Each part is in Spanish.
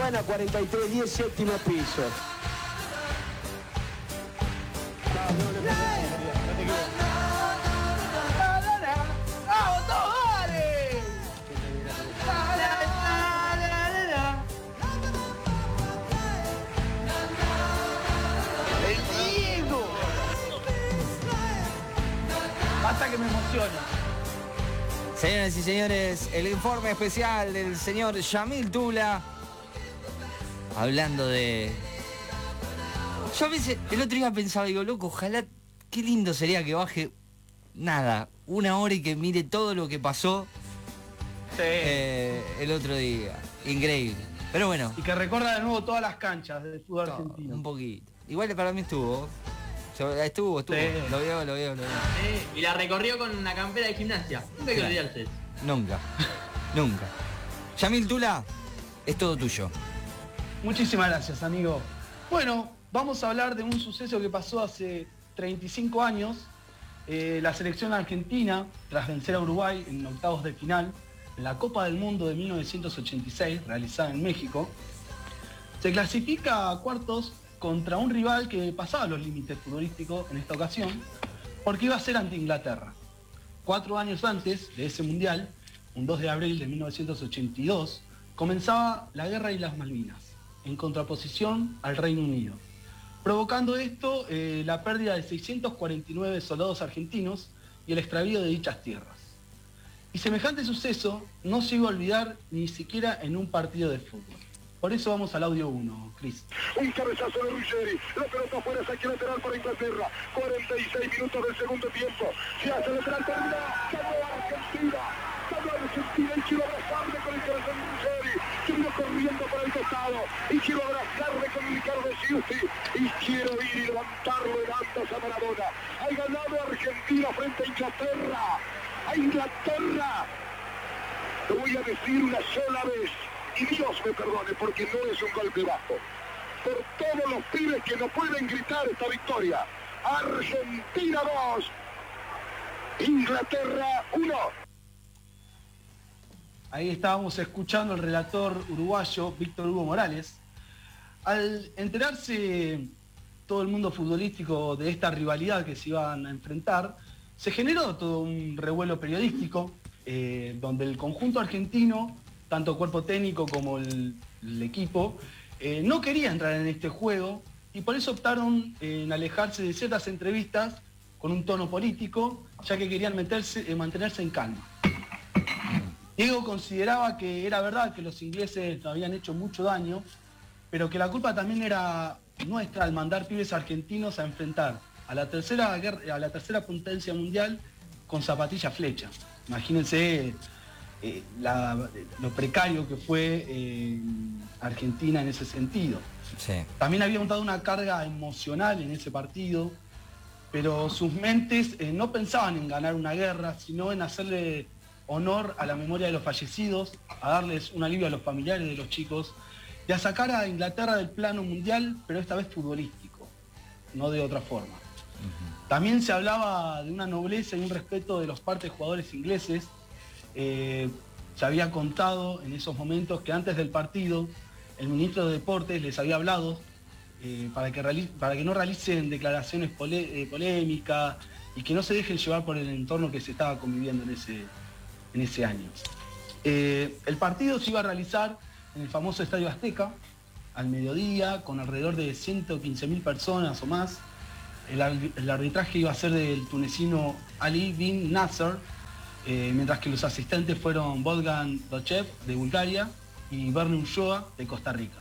Habana 4310, séptimo piso. Basta que me emociona. Señoras y señores, el informe especial del señor Yamil Tula. Hablando de. Yo a veces, el otro día pensaba, digo, loco, ojalá, qué lindo sería que baje nada, una hora y que mire todo lo que pasó Sí. eh, el otro día. Increíble. Pero bueno, Y que recorra de nuevo todas las canchas del fútbol todo, argentino. un poquito. Igual para mí estuvo. Yo- estuvo, estuvo. Sí. Lo veo, lo veo, lo veo. Sí, y la recorrió con una campera de gimnasia. Nunca hay que olvidarse. Nunca. Nunca. Yamil Tula, es todo tuyo. Muchísimas gracias, amigo. Bueno, vamos a hablar de un suceso que pasó hace 35 años. Eh, la selección argentina, tras vencer a Uruguay en octavos de final, en la Copa del Mundo de 1986, realizada en México, se clasifica a cuartos contra un rival que pasaba los límites futbolísticos en esta ocasión, porque iba a ser ante Inglaterra. Cuatro años antes de ese mundial, un 2 de abril de 1982, comenzaba la guerra de las Malvinas, en contraposición al Reino Unido, provocando esto eh, la pérdida de 649 soldados argentinos y el extravío de dichas tierras. Y semejante suceso no se iba a olvidar ni siquiera en un partido de fútbol. Por eso vamos al audio 1, Cris. Un cabezazo de Ruggeri. La pelota afuera, saque lateral para Inglaterra. 46 minutos del segundo tiempo. Se hace lateral, termina. Ganó Argentina. Ganó Argentina y quiero abrazarme con el corazón de Ruggeri. Quiero corriendo para el costado. Y quiero abrazarme con Ricardo Siusti. Y quiero ir y levantarlo en altas a Maradona. Ha ganado Argentina frente a Inglaterra. A Inglaterra. Lo voy a decir una sola vez. Y Dios me perdone porque no es un golpe bajo. Por todos los pibes que no pueden gritar esta victoria. Argentina 2. Inglaterra 1. Ahí estábamos escuchando al relator uruguayo Víctor Hugo Morales. Al enterarse todo el mundo futbolístico de esta rivalidad que se iban a enfrentar, se generó todo un revuelo periodístico eh, donde el conjunto argentino, tanto cuerpo técnico como el, equipo, eh, no quería entrar en este juego y por eso optaron en alejarse de ciertas entrevistas con un tono político, ya que querían meterse, eh, mantenerse en calma. Diego consideraba que era verdad que los ingleses habían hecho mucho daño, pero que la culpa también era nuestra al mandar pibes argentinos a enfrentar a la tercera guerra, a la tercera potencia mundial con zapatilla flecha. Imagínense eh, la- lo precario que fue eh, Argentina en ese sentido. Sí. También había dado una carga emocional en ese partido, pero sus mentes eh, no pensaban en ganar una guerra, sino en hacerle honor a la memoria de los fallecidos, a darles un alivio a los familiares de los chicos y a sacar a Inglaterra del plano mundial, pero esta vez futbolístico, no de otra forma. También se hablaba de una nobleza y un respeto de los partes jugadores ingleses. Eh, se había contado en esos momentos que antes del partido el ministro de Deportes les había hablado eh, para, que para que no realicen declaraciones eh, polémicas y que no se dejen llevar por el entorno que se estaba conviviendo en ese, en ese año. Eh, el partido se iba a realizar en el famoso Estadio Azteca al mediodía con alrededor de 115.000 personas o más. El, ar- el arbitraje iba a ser del tunecino Ali bin Nasser, eh, mientras que los asistentes fueron Wolfgang Dochev de Bulgaria y Bernie Ulloa de Costa Rica.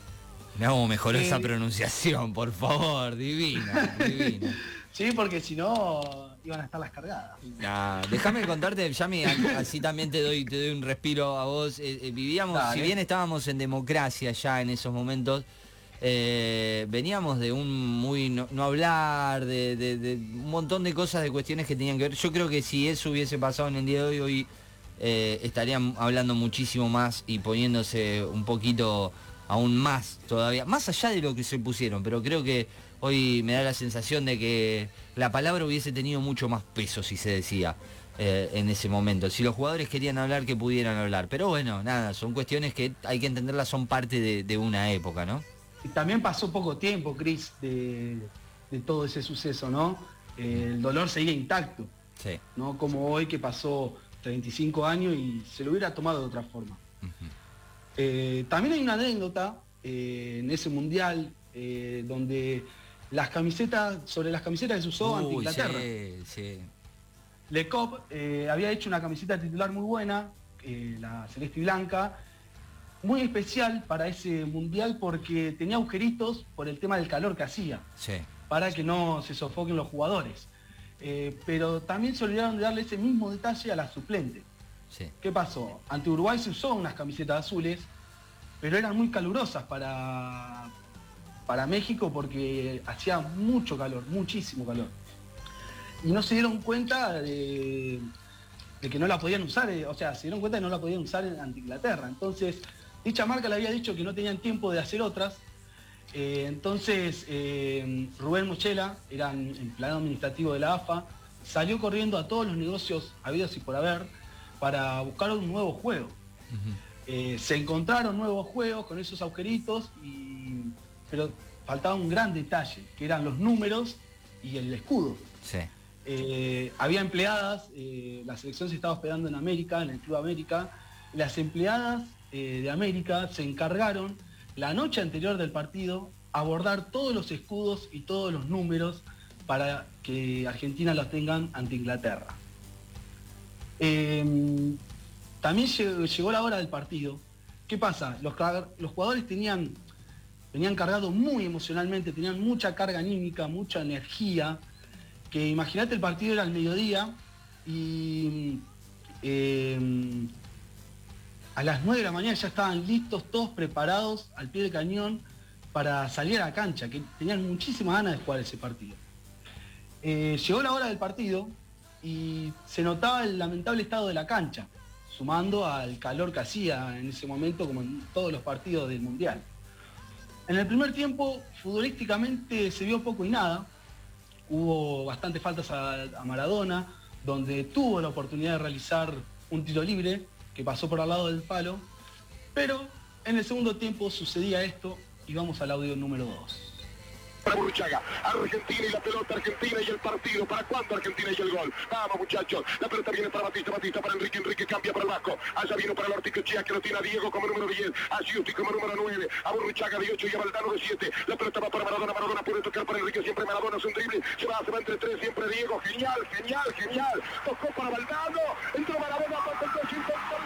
Mirá cómo mejoró Eh, esa pronunciación, por favor, divina, divina. Sí, porque si no iban a estar las cargadas. Nah, déjame contarte, Yami, así también te doy, te doy un respiro a vos. Eh, eh, vivíamos, Dale. si bien estábamos en democracia ya en esos momentos, eh, veníamos de un muy no, no hablar, de, de- de un montón de cosas, de cuestiones que tenían que ver. Yo creo que si eso hubiese pasado en el día de hoy, hoy eh, estarían hablando muchísimo más y poniéndose un poquito aún más todavía, más allá de lo que se pusieron, pero creo que hoy me da la sensación de que la palabra hubiese tenido mucho más peso si se decía. eh, en ese momento. Si los jugadores querían hablar, que pudieran hablar. Pero bueno, nada, son cuestiones que hay que entenderlas, son parte de, de una época, ¿no? Y también pasó poco tiempo, Cris, de, de todo ese suceso, ¿no? Eh, el dolor seguía intacto, Sí. ¿no? Como hoy que pasó 35 años y se lo hubiera tomado de otra forma. Eh, también hay una anécdota eh, en ese mundial eh, donde las camisetas, sobre las camisetas que se usó ante Inglaterra. sí, sí. Le Cop había hecho una camiseta titular muy buena, la celeste y blanca, muy especial para ese mundial porque tenía agujeritos por el tema del calor que hacía, Sí. para que no se sofoquen los jugadores. Eh, pero también se olvidaron de darle ese mismo detalle a la suplente. ¿Qué pasó? Ante Uruguay se usó unas camisetas azules, pero eran muy calurosas para, para México porque hacía mucho calor, muchísimo calor. Y no se dieron cuenta de, que no la podían usar, eh, o sea, se dieron cuenta de que no la podían usar en- ante Inglaterra. Entonces, dicha marca le había dicho que no tenían tiempo de hacer otras. Eh, entonces, eh, Rubén Mochela, era empleado administrativo de la AFA, salió corriendo a todos los negocios habidos y por haber para buscar un nuevo juego. Eh, se encontraron nuevos juegos con esos agujeritos, y- pero faltaba un gran detalle, que eran los números y el escudo. Sí. Eh, había empleadas, eh, la selección se estaba hospedando en América, en el Club América, las empleadas de América se encargaron la noche anterior del partido abordar todos los escudos y todos los números para que Argentina los tengan ante Inglaterra. Eh, también llegó, la hora del partido. ¿Qué pasa? Los, los jugadores tenían, venían cargados muy emocionalmente, tenían mucha carga anímica, mucha energía, que imagínate el partido era al mediodía y eh, a las 9 de la mañana ya estaban listos, todos preparados al pie del cañón para salir a la cancha, que tenían muchísimas ganas de jugar ese partido. Eh, llegó la hora del partido y se notaba el lamentable estado de la cancha, sumando al calor que hacía en ese momento, como en todos los partidos del Mundial. En el primer tiempo, futbolísticamente se vio poco y nada. Hubo bastantes faltas a, Maradona, donde tuvo la oportunidad de realizar un tiro libre que pasó por al lado del palo. Pero en el segundo tiempo sucedía esto y vamos al audio número 2. Para Burruchaga, Argentina y la pelota Argentina y el partido. ¿Para cuándo Argentina y el gol? Vamos muchachos, la pelota viene para Batista, Batista para Enrique, Enrique cambia para el Vasco. Allá vino para el Orticochea que lo tiene a Diego como número 10, a Giusti como número 9, a Burruchaga de 8 y a Valdano de 7. La pelota va para Maradona, Maradona puede tocar para Enrique, siempre Maradona es un drible, se va, se va entre tres, siempre Diego, genial, genial, genial. Tocó para Valdano, entró Maradona, para el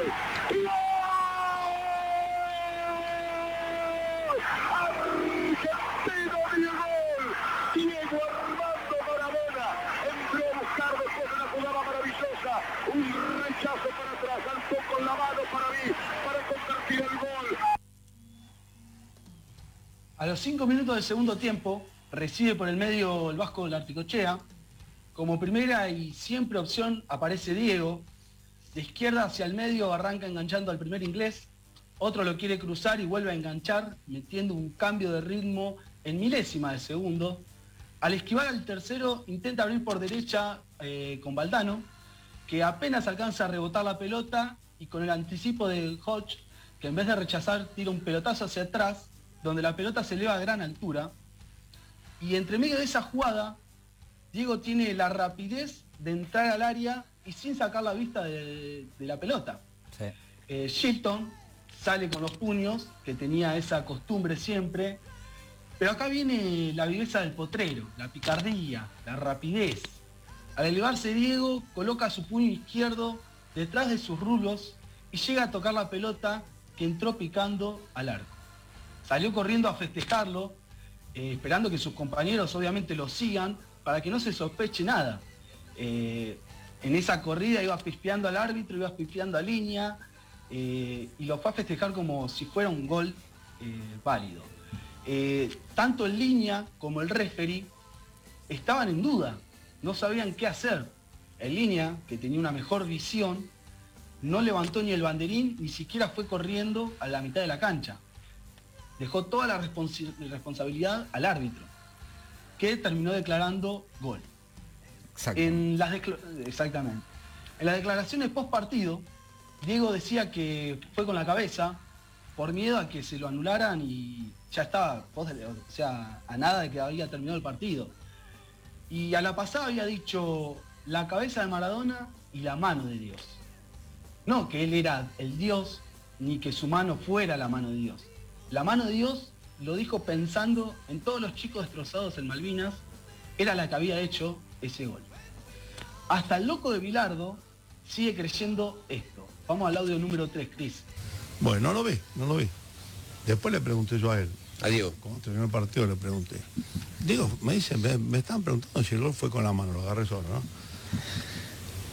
¡Gol! Argentino dio gol. Diego Armando Maradona entró a buscar después de una jugada maravillosa. Un rechazo para atrás, saltó con la mano para mí, para convertir el gol. A los 5 minutos del segundo tiempo, recibe por el medio el Vasco de la Articochea. Como primera y siempre opción aparece Diego. De izquierda hacia el medio arranca enganchando al primer inglés. Otro lo quiere cruzar y vuelve a enganchar, metiendo un cambio de ritmo en milésima de segundo. Al esquivar al tercero, intenta abrir por derecha eh, con Valdano, que apenas alcanza a rebotar la pelota y con el anticipo de Hodge, que en vez de rechazar tira un pelotazo hacia atrás, donde la pelota se eleva a gran altura. Y entre medio de esa jugada, Diego tiene la rapidez de entrar al área y sin sacar la vista de, de la pelota. Sí. Eh, Shilton sale con los puños, que tenía esa costumbre siempre, pero acá viene la viveza del potrero, la picardía, la rapidez. Al elevarse Diego, coloca su puño izquierdo detrás de sus rulos y llega a tocar la pelota que entró picando al arco. Salió corriendo a festejarlo, eh, esperando que sus compañeros obviamente lo sigan para que no se sospeche nada. Eh, en esa corrida iba pispeando al árbitro, iba pispeando a línea eh, y lo fue a festejar como si fuera un gol eh, válido. Eh, tanto en línea como el referee estaban en duda, no sabían qué hacer. En línea, que tenía una mejor visión, no levantó ni el banderín, ni siquiera fue corriendo a la mitad de la cancha. dejó toda la responsabilidad al árbitro, que terminó declarando gol. En las exactamente. En las declaraciones post partido, Diego decía que fue con la cabeza por miedo a que se lo anularan y ya estaba, o sea, a nada de que había terminado el partido. Y a la pasada había dicho la cabeza de Maradona y la mano de Dios. No que él era el Dios, ni que su mano fuera la mano de Dios. La mano de Dios lo dijo pensando en todos los chicos destrozados en Malvinas, era la que había hecho ese gol. Hasta el loco de Bilardo sigue creyendo esto. Vamos al audio número 3, Cris. Bueno, no lo vi, no lo vi. Después le pregunté yo a él. A Diego. Cuando terminó el partido le pregunté. Digo, me dicen, me, me estaban preguntando si el gol fue con la mano, lo agarré solo, ¿no?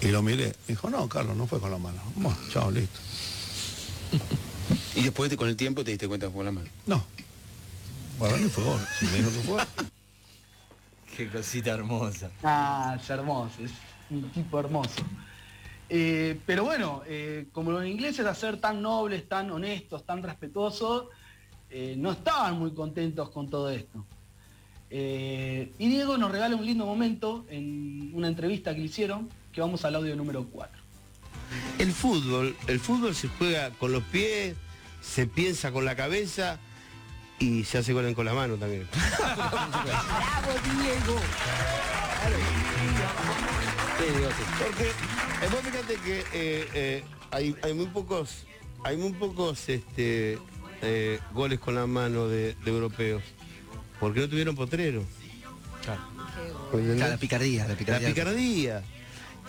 Y lo miré. Me dijo, no, Carlos, no fue con la mano. Bueno, chao, listo. Y después de- con el tiempo te diste cuenta que fue la mano. No. Para mí fue gol. Si me dijo que fue. Qué cosita hermosa. Ah, es hermoso, es un tipo hermoso. Eh, pero bueno, eh, como los ingleses a ser tan nobles, tan honestos, tan respetuosos, eh, no estaban muy contentos con todo esto. Eh, y Diego nos regala un lindo momento en una entrevista que le hicieron, que vamos al audio número 4. El fútbol, el fútbol se juega con los pies, se piensa con la cabeza y se hace goles con la mano también. Porque eh, vos fíjate que eh, eh, hay, hay muy pocos, hay muy pocos este, eh, goles con la mano de, de europeos. Porque no tuvieron potrero. La picardía, la La picardía.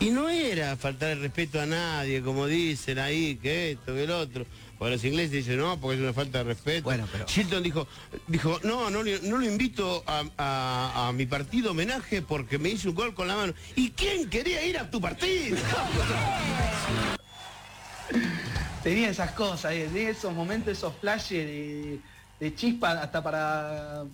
Y no era faltar el respeto a nadie, como dicen ahí, que esto, que el otro. Porque los ingleses dicen, no, porque es una falta de respeto. Bueno, pero- Shilton dijo, dijo, no, no, no lo invito a, a- a mi partido homenaje porque me hizo un gol con la mano. ¿Y quién quería ir a tu partido? Tenía esas cosas, eh, tenía esos momentos, esos flashes de, de chispa hasta para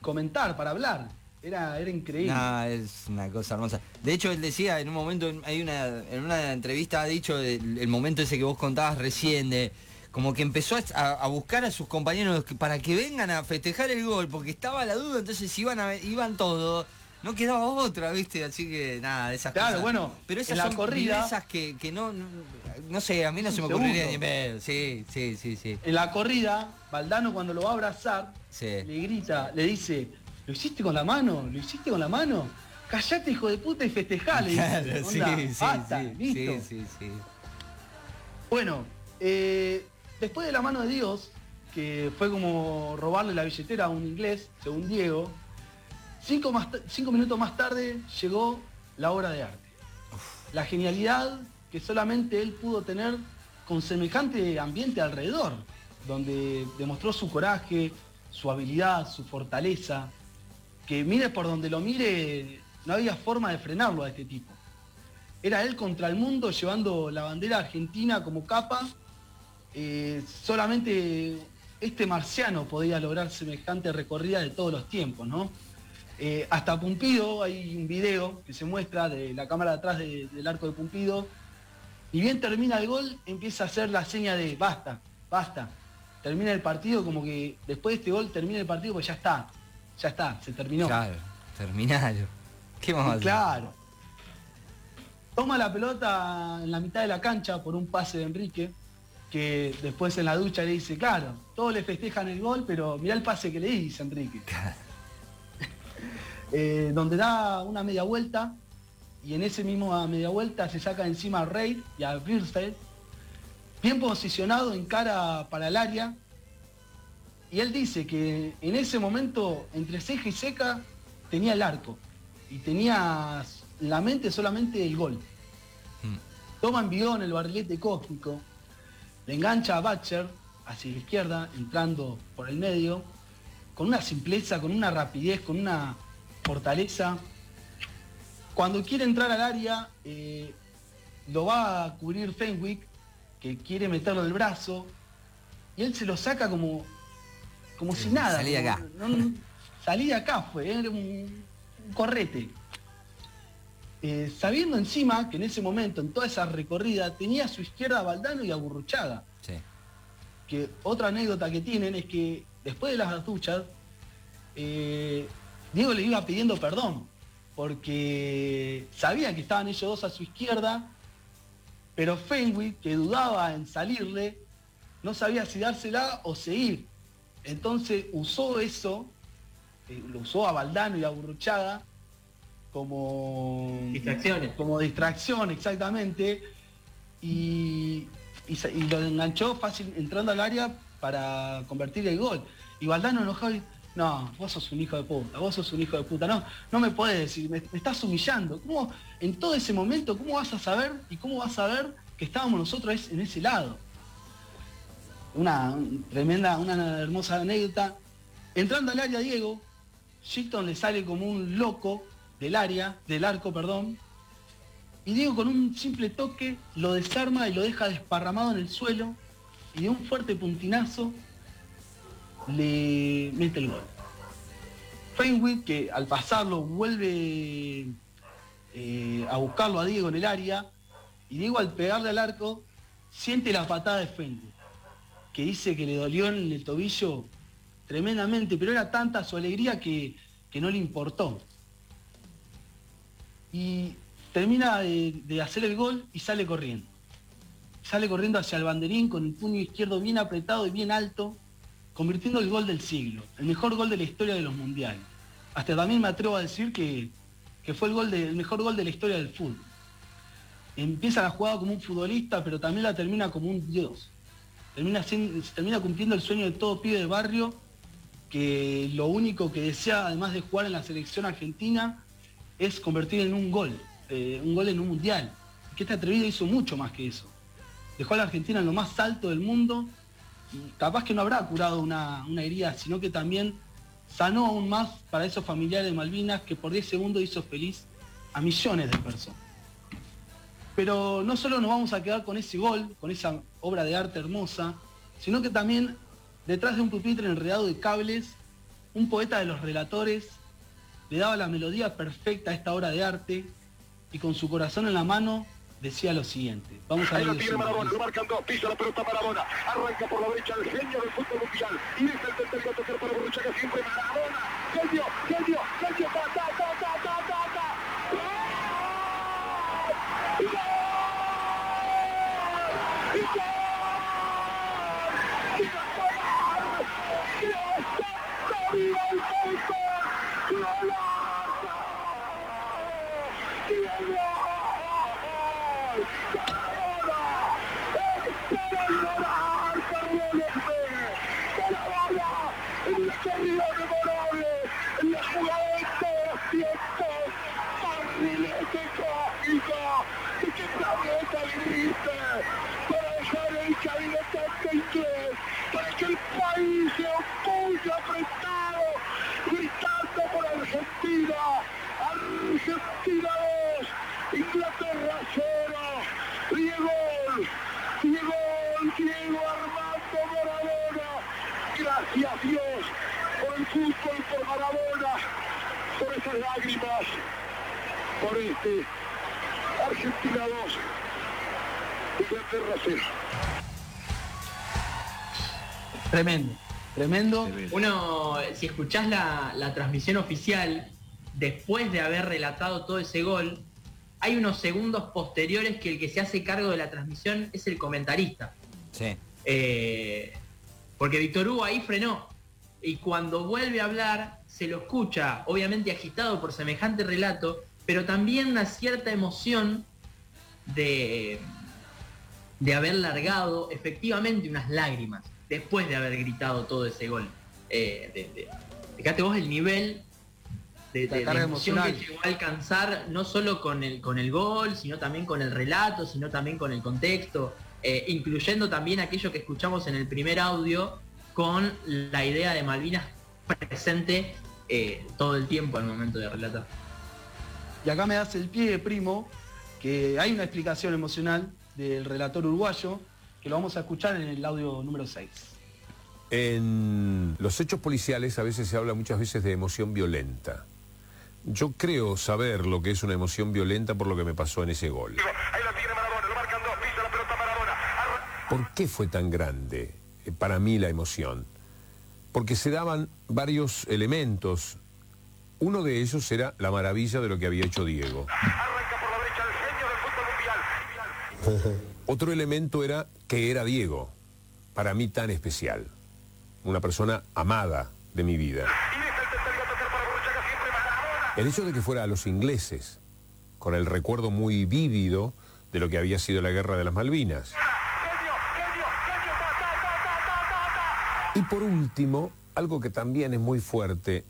comentar, para hablar. Era, era increíble. No, es una cosa hermosa. De hecho, él decía en un momento, en- hay una, en una entrevista ha dicho el, el momento ese que vos contabas recién de como que empezó a, a buscar a sus compañeros para que vengan a festejar el gol, porque estaba la duda, entonces iban a, iban todos, no quedaba otra, viste, así que nada, de esas Claro, cosas. bueno, pero esas en la son corrida- esas que, que no, no, no sé, a mí no se me ocurriría ni pedo. Sí, sí, sí, sí. En la corrida, Valdano cuando lo va a abrazar, Sí. le grita, le dice, ¿lo hiciste con la mano? ¿Lo hiciste con la mano? Callate, hijo de puta, y festejale. Claro, sí, sí, sí, sí, sí. Bueno, eh, después de la mano de Dios, que fue como robarle la billetera a un inglés, según Diego, cinco, más cinco minutos más tarde llegó la obra de arte. La genialidad que solamente él pudo tener con semejante ambiente alrededor, donde demostró su coraje, su habilidad, su fortaleza, que mire por donde lo mire, no había forma de frenarlo a este tipo. Era él contra el mundo llevando la bandera argentina como capa. Eh, solamente este marciano podía lograr semejante recorrida de todos los tiempos, ¿no? Eh, hasta Pumpido hay un video que se muestra de la cámara de atrás de- del arco de Pumpido. Y bien termina el gol, empieza a hacer la seña de basta, basta. Termina el partido como que después de este gol termina el partido pues ya está, ya está, se terminó. Claro, terminaron. ¿Qué vamos a hacer? Claro. Toma la pelota en la mitad de la cancha por un pase de Enrique, que después en la ducha le dice, claro, todos le festejan el gol, pero mirá el pase que le dice Enrique. Eh, donde da una media vuelta y en ese mismo media vuelta se saca encima a Reid y a Birstein, bien posicionado en cara para el área. Y él dice que en ese momento, entre ceja y seca, tenía el arco y tenía en la mente solamente el gol. Mm. Toma envión el barrilete cósmico, le engancha a Batcher hacia la izquierda, entrando por el medio, con una simpleza, con una rapidez, con una fortaleza. Cuando quiere entrar al área, eh, lo va a cubrir Fenwick, que quiere meterlo del brazo, y él se lo saca como, como si nada. salí acá. no, no, salí de acá fue, era un, un correte. Eh, sabiendo encima que en ese momento, en toda esa recorrida, tenía a su izquierda a Valdano y a Burruchaga Sí. que otra anécdota que tienen es que después de las duchas, eh, Diego le iba pidiendo perdón, porque sabía que estaban ellos dos a su izquierda, pero Fenwick, que dudaba en salirle, no sabía si dársela o seguir. Entonces usó eso, eh, lo usó a Valdano y a Burruchaga como Distracciones. como distracción exactamente y, y se- y lo enganchó fácil entrando al área para convertir el gol y Valdano enojado y, no, vos sos un hijo de puta, vos sos un hijo de puta, no, no me puedes decir, me, me estás humillando. ¿Cómo, en todo ese momento, cómo vas a saber y cómo vas a ver que estábamos nosotros en ese lado? Una un- tremenda, una hermosa anécdota. Entrando al área Diego, Shilton le sale como un loco del área, del arco, perdón, y Diego con un simple toque lo desarma y lo deja desparramado en el suelo y de un fuerte puntinazo le mete el gol. Fenwick, que al pasarlo vuelve eh, a buscarlo a Diego en el área, y Diego al pegarle al arco siente la patada de Fenwick, que dice que le dolió en el tobillo tremendamente, pero era tanta su alegría que, que no le importó. Y termina de, hacer el gol y sale corriendo. Sale corriendo hacia el banderín con el puño izquierdo bien apretado y bien alto, convirtiendo el gol del siglo, el mejor gol de la historia de los mundiales. Hasta también me atrevo a decir que, que fue el, gol mejor gol de la historia del fútbol. Empieza la jugada como un futbolista, pero también la termina como un dios. Termina, termina cumpliendo el sueño de todo pibe de barrio, que lo único que desea, además de jugar en la selección argentina, es convertir en un gol, eh, un gol en un mundial. Que este atrevido hizo mucho más que eso. Dejó a la Argentina en lo más alto del mundo capaz que no habrá curado una, una herida, sino que también sanó aún más para esos familiares de Malvinas que por 10 segundos hizo feliz a millones de personas. Pero no solo nos vamos a quedar con ese gol, con esa obra de arte hermosa, sino que también detrás de un pupitre enredado de cables, un poeta de los relatores le daba la melodía perfecta a esta obra de arte y con su corazón en la mano decía lo siguiente. Vamos a Ahí ver lo tiene Marabona, lo marcan dos, pisa la pelota Marabona, arranca por la derecha el genio del fútbol mundial, y deja el tercero a tocar para Borruchaga siempre Marabona, genio, genio, genio, ta, ta, ta, ta, ta, ta, ta. ¡Gol! ¡Gol! ¡Gol! ¡Gol! ¡Gol! ¡Gol! para dejar el gabinete ante inglés, para que el país se opulle apretado, gritando por Argentina, Argentina 2, Inglaterra 0, Diego, Diego, Diego Armando Maradona, gracias Dios por el fútbol, por Maradona, por esas lágrimas, por este Argentina 2, Inglaterra 0. Tremendo, tremendo. Uno, si escuchás la, la transmisión oficial, después de haber relatado todo ese gol, hay unos segundos posteriores que el que se hace cargo de la transmisión es el comentarista. Sí. Eh, porque Víctor Hugo ahí frenó. Y cuando vuelve a hablar, se lo escucha, obviamente agitado por semejante relato, pero también una cierta emoción de, de haber largado efectivamente unas lágrimas después de haber gritado todo ese gol. Eh, de- de- fíjate vos el nivel de, emoción que llegó a alcanzar, no solo con el, con el gol, sino también con el relato, sino también con el contexto, eh, incluyendo también aquello que escuchamos en el primer audio, con la idea de Malvinas presente eh, todo el tiempo al momento de relatar. Y acá me das el pie, primo, que hay una explicación emocional del relator uruguayo, que lo vamos a escuchar en el audio número 6. En los hechos policiales a veces se habla muchas veces de emoción violenta. Yo creo saber lo que es una emoción violenta por lo que me pasó en ese gol. Ahí la tiene Marabona, lo marcan dos, pisa la pelota Marabona. Arra- ¿Por qué fue tan grande eh, para mí la emoción? porque se daban varios elementos. Uno de ellos era la maravilla de lo que había hecho Diego. Otro elemento era que era Diego, para mí tan especial, una persona amada de mi vida. El hecho de que fuera a los ingleses, con el recuerdo muy vívido de lo que había sido la guerra de las Malvinas. Y por último, algo que también es muy fuerte,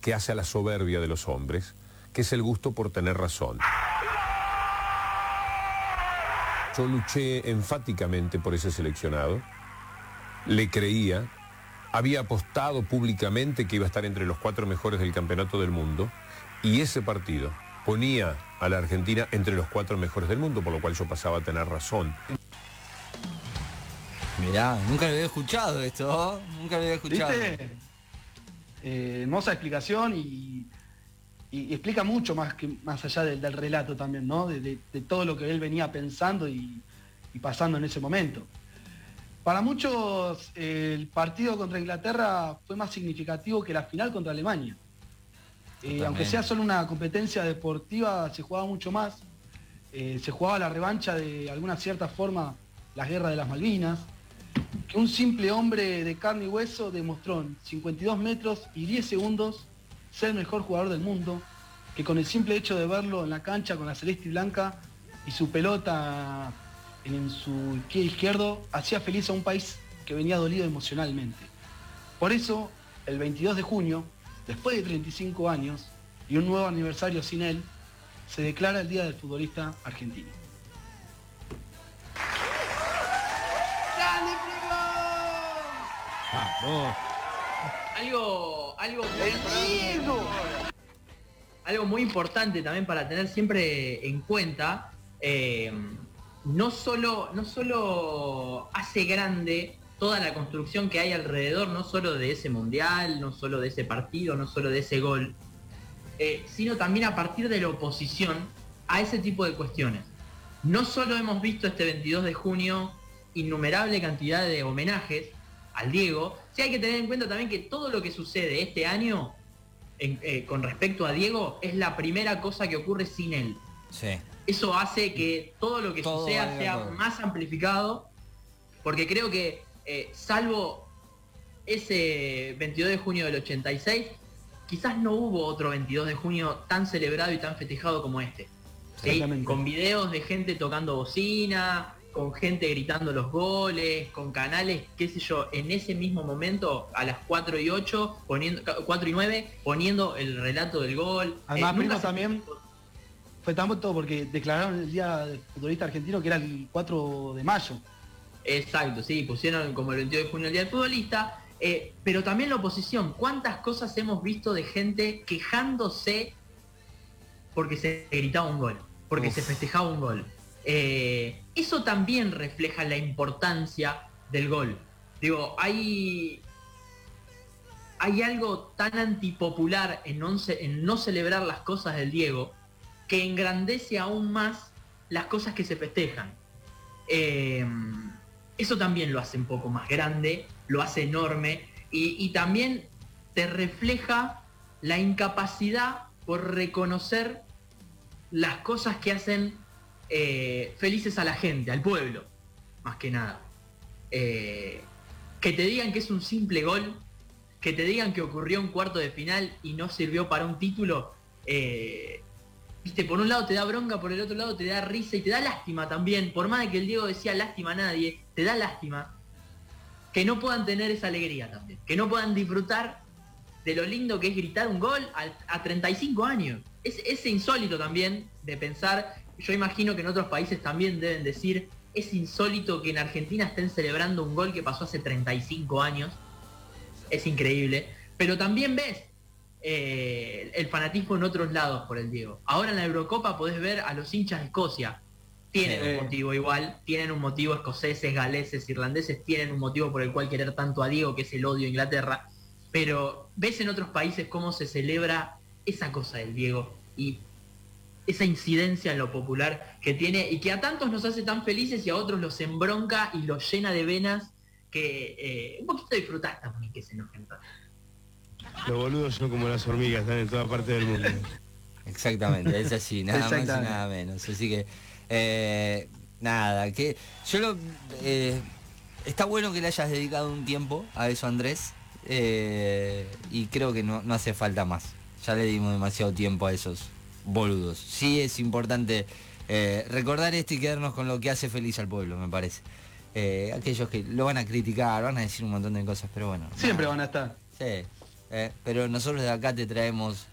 que hace a la soberbia de los hombres, que es el gusto por tener razón. Yo luché enfáticamente por ese seleccionado, le creía, había apostado públicamente que iba a estar entre los cuatro mejores del campeonato del mundo, y ese partido ponía a la Argentina entre los cuatro mejores del mundo, por lo cual yo pasaba a tener razón. Mirá, nunca lo había escuchado esto, nunca lo había escuchado. ¿Viste? Eh, hermosa explicación y, y explica mucho más que más allá del, del relato también, ¿no? De, de- de todo lo que él venía pensando y, y pasando en ese momento. Para muchos eh, el partido contra Inglaterra fue más significativo que la final contra Alemania. Eh, aunque sea solo una competencia deportiva, se jugaba mucho más. Eh, se jugaba la revancha de alguna cierta forma la guerra de las Malvinas, que un simple hombre de carne y hueso demostró en 52 metros y 10 segundos ser el mejor jugador del mundo, que con el simple hecho de verlo en la cancha con la celeste y blanca y su pelota en su pie izquierdo, hacía feliz a un país que venía dolido emocionalmente. Por eso, el 22 de junio, después de 35 años y un nuevo aniversario sin él, se declara el Día del Futbolista Argentino. Algo, algo algo muy importante también para tener siempre en cuenta, eh, no, solo, no solo hace grande toda la construcción que hay alrededor, no solo de ese mundial, no solo de ese partido, no solo de ese gol, eh, sino también a partir de la oposición a ese tipo de cuestiones. No solo hemos visto este 22 de junio innumerable cantidad de homenajes al Diego, sí hay que tener en cuenta también que todo lo que sucede este año en- eh, con respecto a Diego es la primera cosa que ocurre sin él. Sí. Eso hace que todo lo que Todo suceda sea todo. más amplificado, porque creo que eh, salvo ese 22 de junio del 86, quizás no hubo otro 22 de junio tan celebrado y tan festejado como este. Con videos de gente tocando bocina, con gente gritando los goles, con canales, qué sé yo, en ese mismo momento, a las 4 y 8, poniendo, 4 y 9, poniendo el relato del gol. Además, Eh, primo, también fue tanto porque declararon el Día del Futbolista Argentino que era el 4 de mayo. Exacto, sí, pusieron como el 22 de junio el Día del Futbolista, eh, pero también la oposición. ¿Cuántas cosas hemos visto de gente quejándose porque se gritaba un gol, porque Uf. se festejaba un gol? Eh, eso también refleja la importancia del gol. Digo, hay, hay algo tan antipopular en no, ce- en no celebrar las cosas del Diego que engrandece aún más las cosas que se festejan. Eh, eso también lo hace un poco más grande, lo hace enorme y también te refleja la incapacidad por reconocer las cosas que hacen eh, felices a la gente, al pueblo, más que nada. Eh, que te digan que es un simple gol, que te digan que ocurrió un cuarto de final y no sirvió para un título, eh, viste, por un lado te da bronca, por el otro lado te da risa y te da lástima también. Por más de que el Diego decía lástima a nadie, te da lástima que no puedan tener esa alegría también, que no puedan disfrutar de lo lindo que es gritar un gol a, a 35 años. Es, es insólito también de pensar, yo imagino que en otros países también deben decir, es insólito que en Argentina estén celebrando un gol que pasó hace 35 años. Es increíble. Pero también ves eh, el fanatismo en otros lados por el Diego. Ahora en la Eurocopa podés ver a los hinchas de Escocia. Tienen un motivo igual, tienen un motivo escoceses, galeses, irlandeses, tienen un motivo por el cual querer tanto a Diego, que es el odio a Inglaterra. Pero ves en otros países cómo se celebra esa cosa del Diego y esa incidencia en lo popular que tiene y que a tantos nos hace tan felices y a otros los embronca y los llena de venas que eh, un poquito disfrutar también que se enojen. Los boludos son como las hormigas, están en toda parte del mundo. Exactamente, es así, nada más y nada menos. Así que, eh, nada, que yo lo... eh, está bueno que le hayas dedicado un tiempo a eso, Andrés, eh, y creo que no, no hace falta más. Ya le dimos demasiado tiempo a esos boludos. Sí es importante eh, recordar esto y quedarnos con lo que hace feliz al pueblo, me parece. Eh, aquellos que lo van a criticar, van a decir un montón de cosas, pero bueno. Siempre nada. van a estar. Sí, eh, pero nosotros de acá te traemos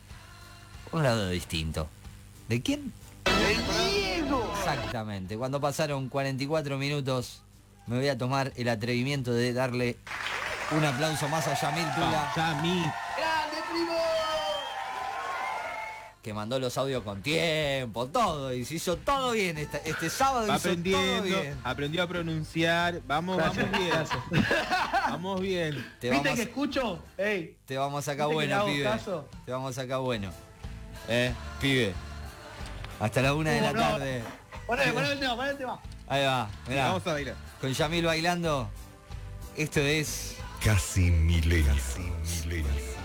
un lado distinto. ¿De quién? Exactamente. Cuando pasaron 44 minutos, me voy a tomar el atrevimiento de darle un aplauso más a Yamil Tula, que mandó los audios con tiempo, todo, y se hizo todo bien. Este, este sábado Va hizo todo aprendiendo, bien. aprendió a pronunciar. Vamos, Gracias, vamos bien. gracias. Vamos bien. Te ¿Viste vamos, que escucho? Ey, te vamos acá ¿viste que le bueno, pibe. caso? Te vamos acá bueno. Eh, pibe. Hasta la una de la No, tarde. poné, poné el tema, poné el tema. Ahí va, mirá. Vamos a bailar. Con Yamil bailando. Esto es Casi milenio. Casi milenio.